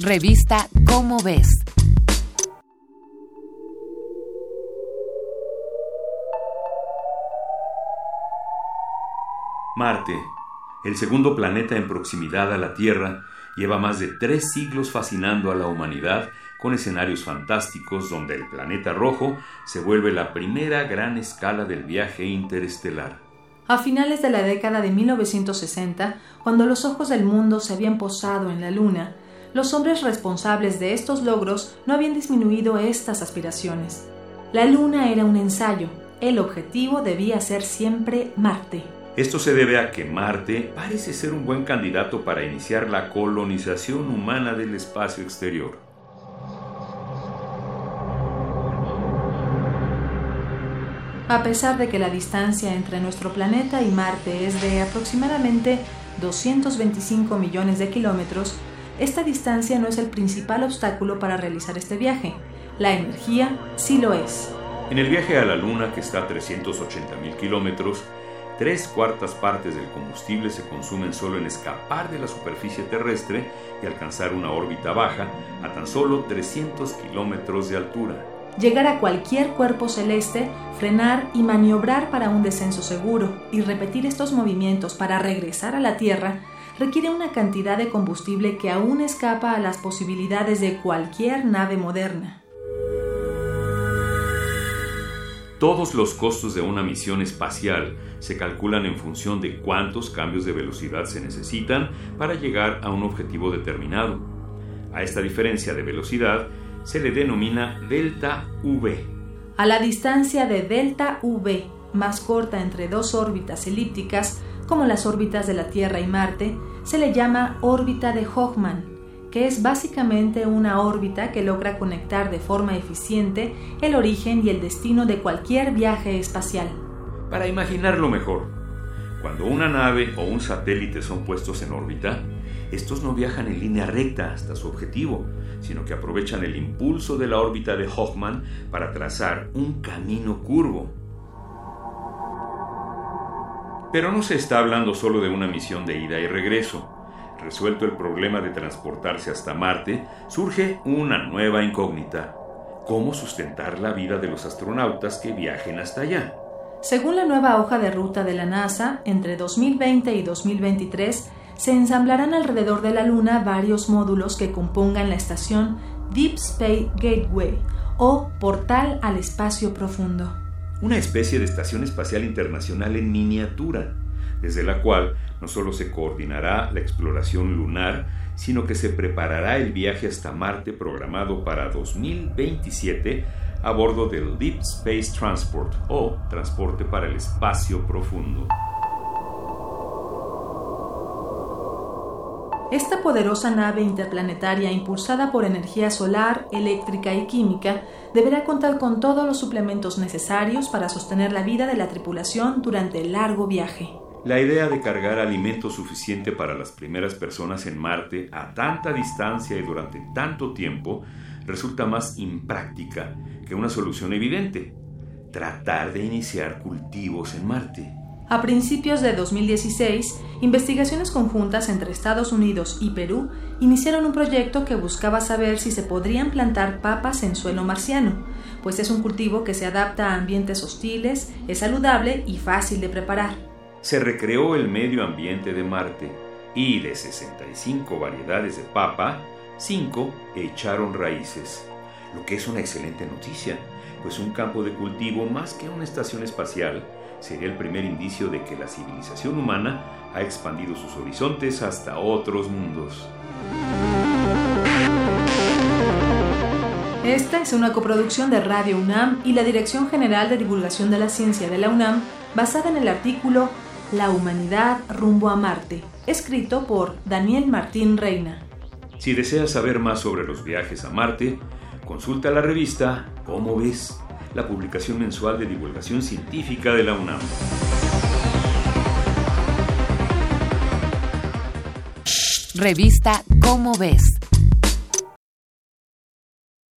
Revista Cómo ves. Marte, el segundo planeta en proximidad a la Tierra, lleva más de tres siglos fascinando a la humanidad con escenarios fantásticos donde el planeta rojo se vuelve la primera gran escala del viaje interestelar. A finales de la década de 1960, cuando los ojos del mundo se habían posado en la Luna, los hombres responsables de estos logros no habían disminuido estas aspiraciones. La Luna era un ensayo, el objetivo debía ser siempre Marte. Esto se debe a que Marte parece ser un buen candidato para iniciar la colonización humana del espacio exterior. A pesar de que la distancia entre nuestro planeta y Marte es de aproximadamente 225 millones de kilómetros, esta distancia no es el principal obstáculo para realizar este viaje. La energía sí lo es. En el viaje a la Luna, que está a 380 mil kilómetros, tres cuartas partes del combustible se consumen solo en escapar de la superficie terrestre y alcanzar una órbita baja a tan solo 300 kilómetros de altura. Llegar a cualquier cuerpo celeste, frenar y maniobrar para un descenso seguro y repetir estos movimientos para regresar a la Tierra requiere una cantidad de combustible que aún escapa a las posibilidades de cualquier nave moderna. Todos los costos de una misión espacial se calculan en función de cuántos cambios de velocidad se necesitan para llegar a un objetivo determinado. A esta diferencia de velocidad se le denomina delta V. A la distancia de delta V, más corta entre dos órbitas elípticas, como las órbitas de la Tierra y Marte, se le llama órbita de Hoffman, que es básicamente una órbita que logra conectar de forma eficiente el origen y el destino de cualquier viaje espacial. Para imaginarlo mejor, cuando una nave o un satélite son puestos en órbita, estos no viajan en línea recta hasta su objetivo, sino que aprovechan el impulso de la órbita de Hoffman para trazar un camino curvo. Pero no se está hablando solo de una misión de ida y regreso. Resuelto el problema de transportarse hasta Marte, surge una nueva incógnita. ¿Cómo sustentar la vida de los astronautas que viajen hasta allá? Según la nueva hoja de ruta de la NASA, entre 2020 y 2023 se ensamblarán alrededor de la Luna varios módulos que compongan la estación Deep Space Gateway o Portal al Espacio Profundo una especie de estación espacial internacional en miniatura, desde la cual no solo se coordinará la exploración lunar, sino que se preparará el viaje hasta Marte programado para 2027 a bordo del Deep Space Transport o transporte para el espacio profundo. Esta poderosa nave interplanetaria impulsada por energía solar, eléctrica y química deberá contar con todos los suplementos necesarios para sostener la vida de la tripulación durante el largo viaje. La idea de cargar alimento suficiente para las primeras personas en Marte a tanta distancia y durante tanto tiempo resulta más impráctica que una solución evidente. Tratar de iniciar cultivos en Marte. A principios de 2016, investigaciones conjuntas entre Estados Unidos y Perú iniciaron un proyecto que buscaba saber si se podrían plantar papas en suelo marciano, pues es un cultivo que se adapta a ambientes hostiles, es saludable y fácil de preparar. Se recreó el medio ambiente de Marte y de 65 variedades de papa, 5 echaron raíces, lo que es una excelente noticia, pues un campo de cultivo más que una estación espacial sería el primer indicio de que la civilización humana ha expandido sus horizontes hasta otros mundos. Esta es una coproducción de Radio UNAM y la Dirección General de Divulgación de la Ciencia de la UNAM, basada en el artículo La humanidad rumbo a Marte, escrito por Daniel Martín Reina. Si deseas saber más sobre los viajes a Marte, consulta la revista ¿Cómo ves? La publicación mensual de divulgación científica de la UNAM. Revista Cómo ves.